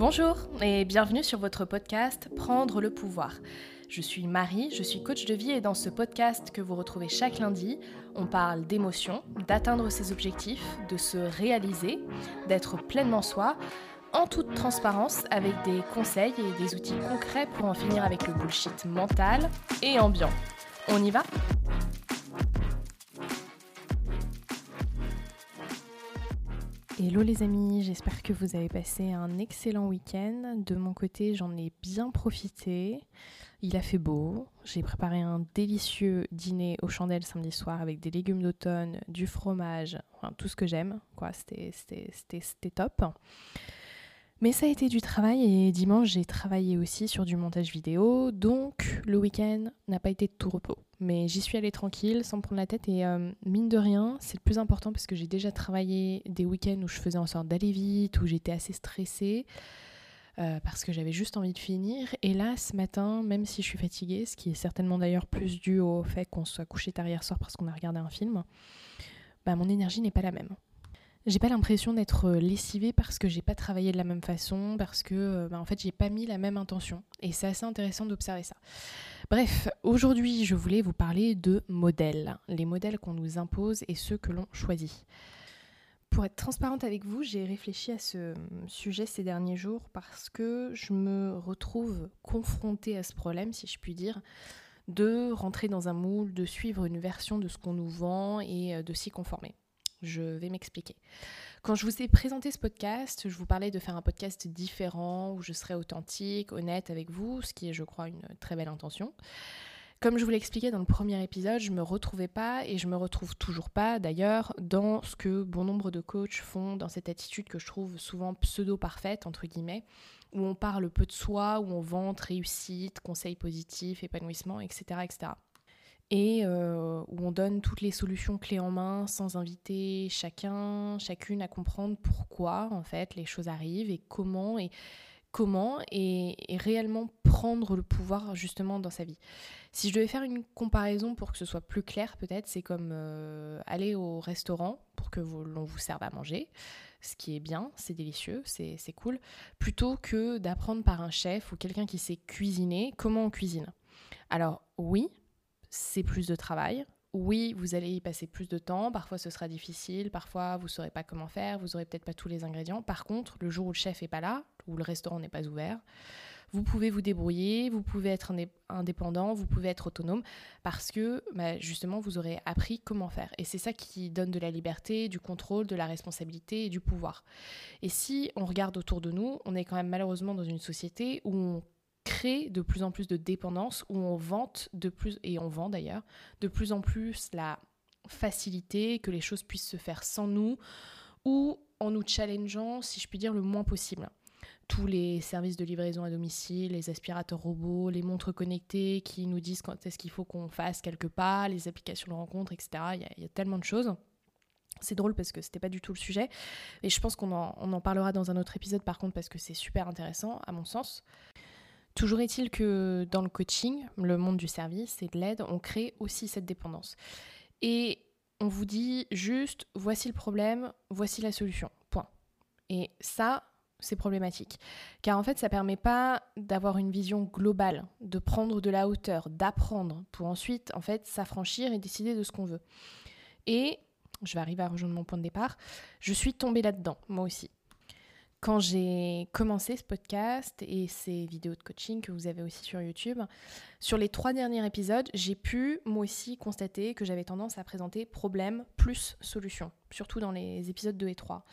Bonjour et bienvenue sur votre podcast Prendre le pouvoir. Je suis Marie, je suis coach de vie et dans ce podcast que vous retrouvez chaque lundi, on parle d'émotions, d'atteindre ses objectifs, de se réaliser, d'être pleinement soi, en toute transparence avec des conseils et des outils concrets pour en finir avec le bullshit mental et ambiant. On y va? Hello les amis, j'espère que vous avez passé un excellent week-end. De mon côté, j'en ai bien profité. Il a fait beau. J'ai préparé un délicieux dîner aux chandelles samedi soir avec des légumes d'automne, du fromage, enfin, tout ce que j'aime. Quoi, c'était top. Mais ça a été du travail et dimanche j'ai travaillé aussi sur du montage vidéo, donc le week-end n'a pas été de tout repos. Mais j'y suis allée tranquille, sans prendre la tête et euh, mine de rien, c'est le plus important parce que j'ai déjà travaillé des week-ends où je faisais en sorte d'aller vite, où j'étais assez stressée. Euh, parce que j'avais juste envie de finir. Et là, ce matin, même si je suis fatiguée, ce qui est certainement d'ailleurs plus dû au fait qu'on soit couché tard hier soir parce qu'on a regardé un film, bah, mon énergie n'est pas la même. J'ai pas l'impression d'être euh, lessivée parce que j'ai pas travaillé de la même façon, parce que euh, bah, en fait j'ai pas mis la même intention. Et c'est assez intéressant d'observer ça. Bref, aujourd'hui je voulais vous parler de modèles, les modèles qu'on nous impose et ceux que l'on choisit. Pour être transparente avec vous, j'ai réfléchi à ce sujet ces derniers jours parce que je me retrouve confrontée à ce problème, si je puis dire, de rentrer dans un moule, de suivre une version de ce qu'on nous vend et euh, de s'y conformer. Je vais m'expliquer. Quand je vous ai présenté ce podcast, je vous parlais de faire un podcast différent où je serais authentique, honnête avec vous, ce qui est, je crois, une très belle intention. Comme je vous l'ai expliqué dans le premier épisode, je me retrouvais pas et je me retrouve toujours pas d'ailleurs dans ce que bon nombre de coachs font dans cette attitude que je trouve souvent pseudo-parfaite, entre guillemets, où on parle peu de soi, où on vante réussite, conseils positifs, épanouissement, etc. etc et euh, où on donne toutes les solutions clés en main sans inviter chacun, chacune à comprendre pourquoi en fait les choses arrivent et comment et comment et, réellement prendre le pouvoir justement dans sa vie. Si je devais faire une comparaison pour que ce soit plus clair peut-être, c'est comme euh, aller au restaurant pour que l'on vous serve à manger, ce qui est bien, c'est délicieux, c'est cool, plutôt que d'apprendre par un chef ou quelqu'un qui sait cuisiner comment on cuisine. Alors oui, c'est plus de travail. Oui, vous allez y passer plus de temps, parfois ce sera difficile, parfois vous ne saurez pas comment faire, vous n'aurez peut-être pas tous les ingrédients. Par contre, le jour où le chef n'est pas là, où le restaurant n'est pas ouvert, vous pouvez vous débrouiller, vous pouvez être indépendant, vous pouvez être autonome, parce que bah, justement, vous aurez appris comment faire. Et c'est ça qui donne de la liberté, du contrôle, de la responsabilité et du pouvoir. Et si on regarde autour de nous, on est quand même malheureusement dans une société où on crée de plus en plus de dépendance, où on vante de plus, et on vend d'ailleurs, de plus en plus la facilité, que les choses puissent se faire sans nous, ou en nous challengeant, si je puis dire, le moins possible. Tous les services de livraison à domicile, les aspirateurs robots, les montres connectées qui nous disent quand est-ce qu'il faut qu'on fasse quelques pas, les applications de rencontre, etc. Il y a, y a tellement de choses. C'est drôle parce que c'était pas du tout le sujet. Et je pense qu'on en, on en parlera dans un autre épisode par contre parce que c'est super intéressant à mon sens. Toujours est-il que dans le coaching, le monde du service et de l'aide, on crée aussi cette dépendance. Et on vous dit juste, voici le problème, voici la solution. Point. Et ça, c'est problématique. Car en fait, ça ne permet pas d'avoir une vision globale, de prendre de la hauteur, d'apprendre, pour ensuite, en fait, s'affranchir et décider de ce qu'on veut. Et, je vais arriver à rejoindre mon point de départ, je suis tombée là-dedans, moi aussi quand j'ai commencé ce podcast et ces vidéos de coaching que vous avez aussi sur YouTube, sur les trois derniers épisodes, j'ai pu moi aussi constater que j'avais tendance à présenter problème plus solution, surtout dans les épisodes 2 et 3.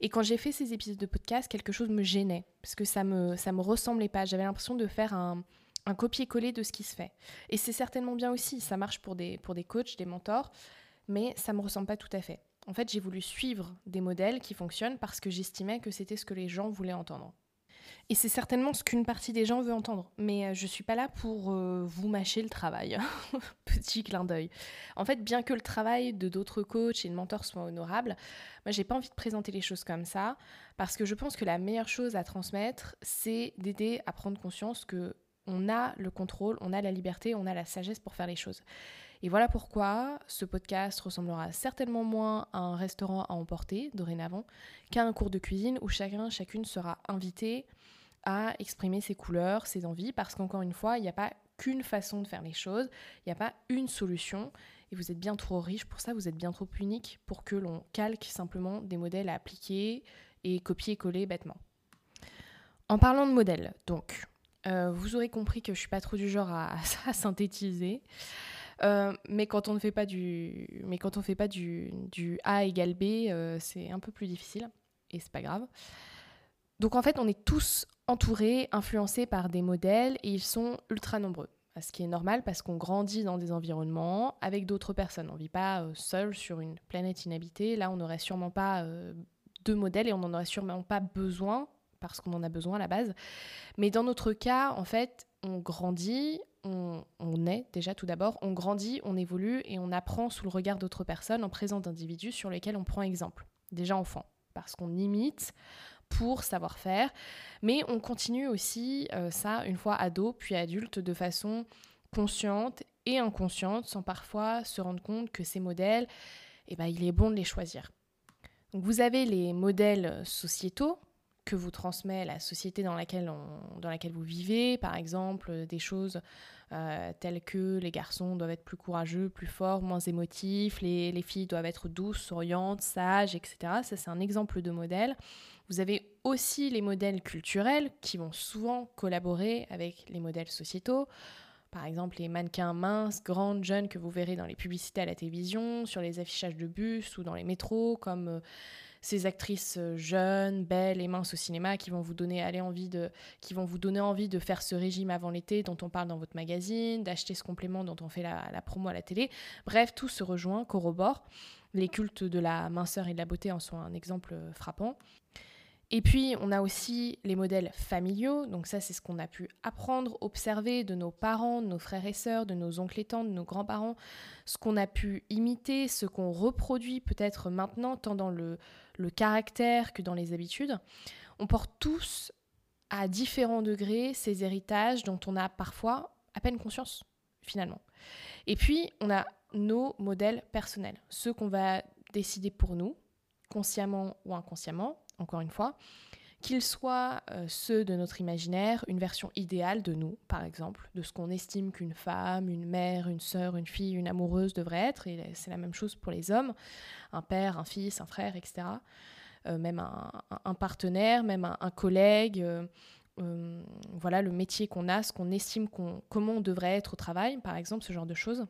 Et quand j'ai fait ces épisodes de podcast, quelque chose me gênait, parce que ça me, ça me ressemblait pas. J'avais l'impression de faire un, un copier-coller de ce qui se fait. Et c'est certainement bien aussi, ça marche pour des, pour des coachs, des mentors, mais ça me ressemble pas tout à fait. En fait, j'ai voulu suivre des modèles qui fonctionnent parce que j'estimais que c'était ce que les gens voulaient entendre. Et c'est certainement ce qu'une partie des gens veut entendre. Mais euh, je ne suis pas là pour euh, vous mâcher le travail. Petit clin d'œil. En fait, bien que le travail de d'autres coachs et de mentors soit honorable, moi, j'ai pas envie de présenter les choses comme ça. Parce que je pense que la meilleure chose à transmettre, c'est d'aider à prendre conscience que on a le contrôle, on a la liberté, on a la sagesse pour faire les choses. Et voilà pourquoi ce podcast ressemblera certainement moins à un restaurant à emporter dorénavant qu'à un cours de cuisine où chacun, chacune sera invité à exprimer ses couleurs, ses envies, parce qu'encore une fois, il n'y a pas qu'une façon de faire les choses, il n'y a pas une solution, et vous êtes bien trop riche pour ça, vous êtes bien trop unique pour que l'on calque simplement des modèles à appliquer et copier-coller bêtement. En parlant de modèles, donc, euh, vous aurez compris que je suis pas trop du genre à, synthétiser. Euh, mais quand on ne fait pas du, mais quand on fait pas du, A égale B, euh, c'est un peu plus difficile et c'est pas grave. Donc en fait, on est tous entourés, influencés par des modèles et ils sont ultra nombreux. Ce qui est normal parce qu'on grandit dans des environnements avec d'autres personnes. On ne vit pas seul sur une planète inhabitée. Là, on n'aurait sûrement pas deux modèles et on n'en aurait sûrement pas besoin parce qu'on en a besoin à la base. Mais dans notre cas, en fait, on grandit, on, est déjà tout d'abord, on grandit, on évolue et on apprend sous le regard d'autres personnes en présence d'individus sur lesquels on prend exemple, déjà enfant, parce qu'on imite pour savoir faire, mais on continue aussi euh, ça une fois ado puis adulte de façon consciente et inconsciente sans parfois se rendre compte que ces modèles, eh ben, il est bon de les choisir. Donc vous avez les modèles sociétaux que vous transmet la société dans laquelle, dans laquelle vous vivez, par exemple des choses euh, telles que les garçons doivent être plus courageux, plus forts, moins émotifs, les, les filles doivent être douces, souriantes, sages, etc. Ça c'est un exemple de modèle. Vous avez aussi les modèles culturels qui vont souvent collaborer avec les modèles sociétaux. Par exemple, les mannequins minces, grandes, jeunes que vous verrez dans les publicités à la télévision, sur les affichages de bus ou dans les métros, comme euh, ces actrices euh, jeunes, belles et minces au cinéma qui vont vous donner aller envie de, qui vont vous donner envie de faire ce régime avant l'été dont on parle dans votre magazine, d'acheter ce complément dont on fait la, la promo à la télé. Bref, tout se rejoint, corrobore. Les cultes de la minceur et de la beauté en sont un exemple euh, frappant. Et puis, on a aussi les modèles familiaux. Donc ça, c'est ce qu'on a pu apprendre, observer de nos parents, de nos frères et sœurs, de nos oncles et tantes, de nos grands-parents, ce qu'on a pu imiter, ce qu'on reproduit peut-être maintenant, tant dans le, le caractère que dans les habitudes. On porte tous à différents degrés ces héritages dont on a parfois à peine conscience, finalement. Et puis, on a nos modèles personnels, ceux qu'on va décider pour nous, consciemment ou inconsciemment, encore une fois, qu'ils soient euh, ceux de notre imaginaire, une version idéale de nous, par exemple, de ce qu'on estime qu'une femme, une mère, une sœur, une fille, une amoureuse devrait être, et c'est la même chose pour les hommes, un père, un fils, un frère, etc. Euh, même un, partenaire, même un, collègue, euh, voilà le métier qu'on a, ce qu'on estime qu'on, comment on devrait être au travail, par exemple, ce genre de choses.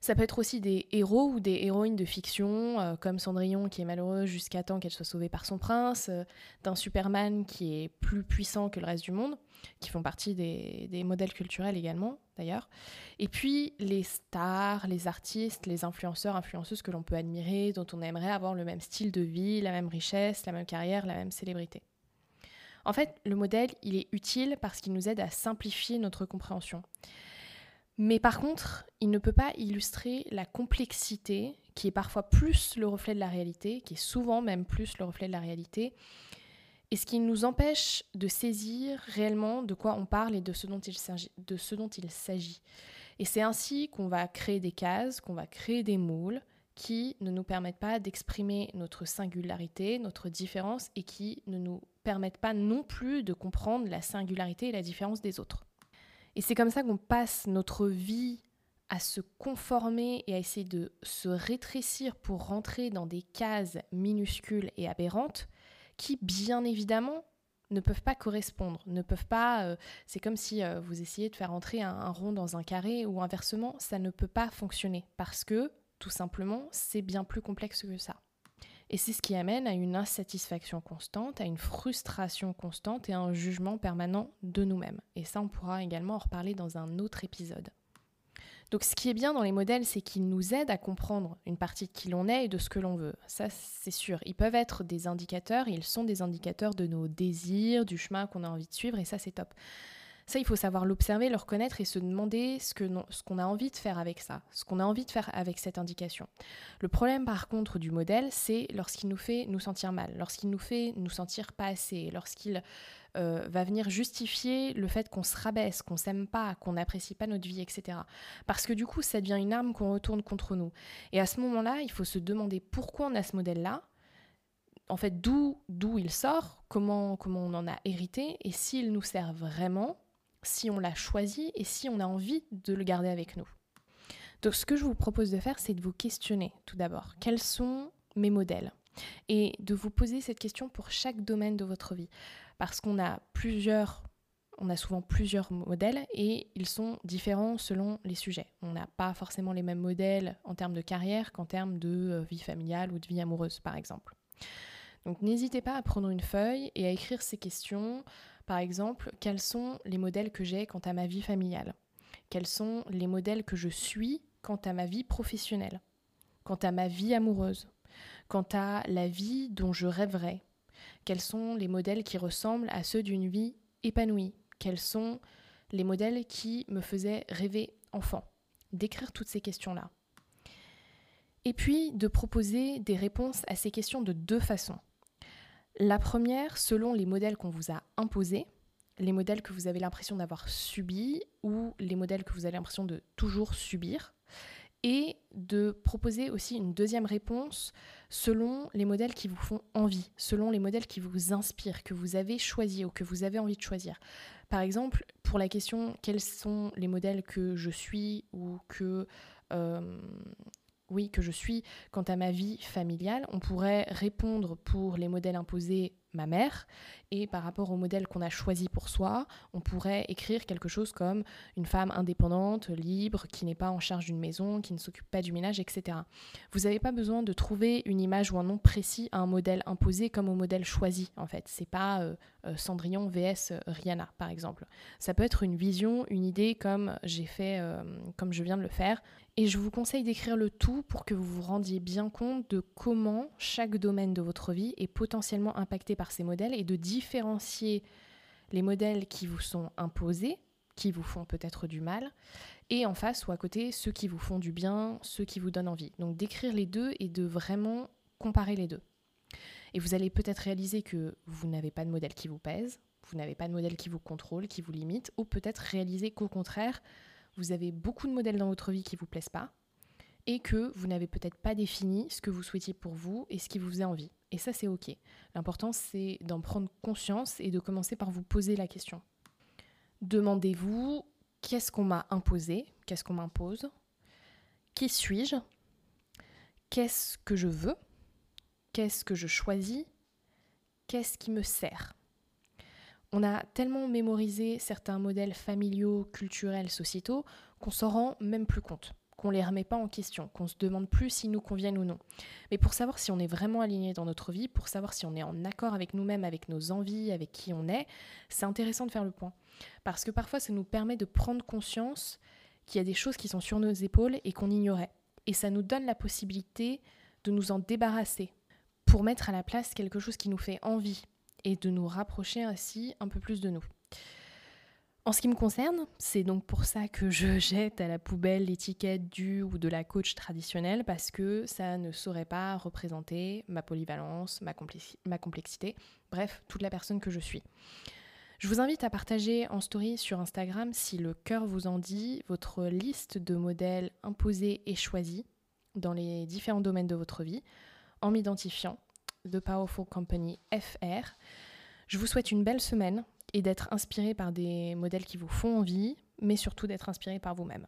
Ça peut être aussi des héros ou des héroïnes de fiction, euh, comme Cendrillon qui est malheureuse jusqu'à temps qu'elle soit sauvée par son prince, euh, d'un Superman qui est plus puissant que le reste du monde, qui font partie des, des modèles culturels également d'ailleurs. Et puis les stars, les artistes, les influenceurs, influenceuses que l'on peut admirer, dont on aimerait avoir le même style de vie, la même richesse, la même carrière, la même célébrité. En fait, le modèle, il est utile parce qu'il nous aide à simplifier notre compréhension. Mais par contre, il ne peut pas illustrer la complexité qui est parfois plus le reflet de la réalité, qui est souvent même plus le reflet de la réalité, et ce qui nous empêche de saisir réellement de quoi on parle et de ce dont il s'agit. Et c'est ainsi qu'on va créer des cases, qu'on va créer des moules qui ne nous permettent pas d'exprimer notre singularité, notre différence, et qui ne nous permettent pas non plus de comprendre la singularité et la différence des autres. Et c'est comme ça qu'on passe notre vie à se conformer et à essayer de se rétrécir pour rentrer dans des cases minuscules et aberrantes qui, bien évidemment, ne peuvent pas correspondre, ne peuvent pas... Euh, c'est comme si euh, vous essayez de faire entrer un, un, rond dans un carré ou inversement, ça ne peut pas fonctionner parce que, tout simplement, c'est bien plus complexe que ça. Et c'est ce qui amène à une insatisfaction constante, à une frustration constante et à un jugement permanent de nous-mêmes. Et ça, on pourra également en reparler dans un autre épisode. Donc ce qui est bien dans les modèles, c'est qu'ils nous aident à comprendre une partie de qui l'on est et de ce que l'on veut. Ça, c'est sûr. Ils peuvent être des indicateurs, ils sont des indicateurs de nos désirs, du chemin qu'on a envie de suivre, et ça, c'est top. Ça, il faut savoir l'observer, le reconnaître et se demander ce qu'on ce qu'on a envie de faire avec ça, ce qu'on a envie de faire avec cette indication. Le problème, par contre, du modèle, c'est lorsqu'il nous fait nous sentir mal, lorsqu'il nous fait nous sentir pas assez, lorsqu'il euh, va venir justifier le fait qu'on se rabaisse, qu'on s'aime pas, qu'on n'apprécie pas notre vie, etc. Parce que du coup, ça devient une arme qu'on retourne contre nous. Et à ce moment-là, il faut se demander pourquoi on a ce modèle-là, en fait, d'où d'où il sort, comment, comment on en a hérité, et s'il nous sert vraiment, si on l'a choisi, et si on a envie de le garder avec nous. Donc ce que je vous propose de faire, c'est de vous questionner tout d'abord. Quels sont mes modèles? Et de vous poser cette question pour chaque domaine de votre vie parce qu'on a plusieurs on a souvent plusieurs modèles et ils sont différents selon les sujets. On n'a pas forcément les mêmes modèles en termes de carrière qu'en termes de euh, vie familiale ou de vie amoureuse, par exemple. Donc n'hésitez pas à prendre une feuille et à écrire ces questions. Par exemple, quels sont les modèles que j'ai quant à ma vie familiale? Quels sont les modèles que je suis quant à ma vie professionnelle? Quant à ma vie amoureuse? Quant à la vie dont je rêverais? Quels sont les modèles qui ressemblent à ceux d'une vie épanouie? Quels sont les modèles qui me faisaient rêver enfant? D'écrire toutes ces questions-là. Et puis de proposer des réponses à ces questions de deux façons. La première, selon les modèles qu'on vous a imposés, les modèles que vous avez l'impression d'avoir subis ou les modèles que vous avez l'impression de toujours subir et de proposer aussi une deuxième réponse selon les modèles qui vous font envie, selon les modèles qui vous inspirent, que vous avez choisi ou que vous avez envie de choisir. Par exemple, pour la question quels sont les modèles que je suis ou que euh, oui que je suis quant à ma vie familiale, on pourrait répondre pour les modèles imposés ma mère. Et par rapport au modèle qu'on a choisi pour soi, on pourrait écrire quelque chose comme une femme indépendante, libre, qui n'est pas en charge d'une maison, qui ne s'occupe pas du ménage, etc. Vous n'avez pas besoin de trouver une image ou un nom précis à un modèle imposé comme au modèle choisi, en fait. C'est pas euh, euh, Cendrillon vs euh, Rihanna, par exemple. Ça peut être une vision, une idée comme j'ai fait, comme je viens de le faire. Et je vous conseille d'écrire le tout pour que vous vous rendiez bien compte de comment chaque domaine de votre vie est potentiellement impacté par ces modèles et de différencier les modèles qui vous sont imposés, qui vous font peut-être du mal, et en face ou à côté ceux qui vous font du bien, ceux qui vous donnent envie. Donc d'écrire les deux et de vraiment comparer les deux. Et vous allez peut-être réaliser que vous n'avez pas de modèle qui vous pèse, vous n'avez pas de modèle qui vous contrôle, qui vous limite, ou peut-être réaliser qu'au contraire, vous avez beaucoup de modèles dans votre vie qui ne vous plaisent pas, et que vous n'avez peut-être pas défini ce que vous souhaitiez pour vous et ce qui vous faisait envie. Et ça, c'est OK. L'important, c'est d'en prendre conscience et de commencer par vous poser la question. Demandez-vous qu'est-ce qu'on m'a imposé, qu'est-ce qu'on m'impose, qui suis-je, qu'est-ce que je veux, qu'est-ce que je choisis, qu'est-ce qui me sert? On a tellement mémorisé certains modèles familiaux, culturels, sociétaux qu'on s'en rend même plus compte qu'on les remet pas en question, qu'on se demande plus s'ils nous conviennent ou non. Mais pour savoir si on est vraiment aligné dans notre vie, pour savoir si on est en accord avec nous-mêmes, avec nos envies, avec qui on est, c'est intéressant de faire le point. Parce que parfois, ça nous permet de prendre conscience qu'il y a des choses qui sont sur nos épaules et qu'on ignorait. Et ça nous donne la possibilité de nous en débarrasser pour mettre à la place quelque chose qui nous fait envie et de nous rapprocher ainsi un peu plus de nous. En ce qui me concerne, c'est donc pour ça que je jette à la poubelle l'étiquette du ou de la coach traditionnelle parce que ça ne saurait pas représenter ma polyvalence, ma, complexité, bref, toute la personne que je suis. Je vous invite à partager en story sur Instagram si le cœur vous en dit votre liste de modèles imposés et choisis dans les différents domaines de votre vie en m'identifiant The Powerful Company FR. Je vous souhaite une belle semaine et d'être inspiré par des modèles qui vous font envie, mais surtout d'être inspiré par vous-même.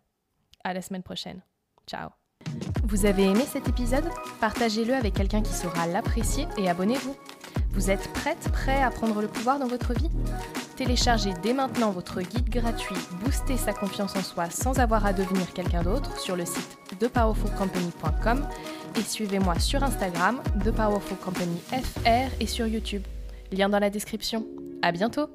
À la semaine prochaine. Ciao. Vous avez aimé cet épisode? Partagez-le avec quelqu'un qui saura l'apprécier et abonnez-vous. Vous êtes prête, prêt à prendre le pouvoir dans votre vie? Téléchargez dès maintenant votre guide gratuit Booster sa confiance en soi sans avoir à devenir quelqu'un d'autre sur le site thepowerfulcompany.com et suivez-moi sur Instagram, ThePowerfulCompanyFR et sur YouTube. Lien dans la description. À bientôt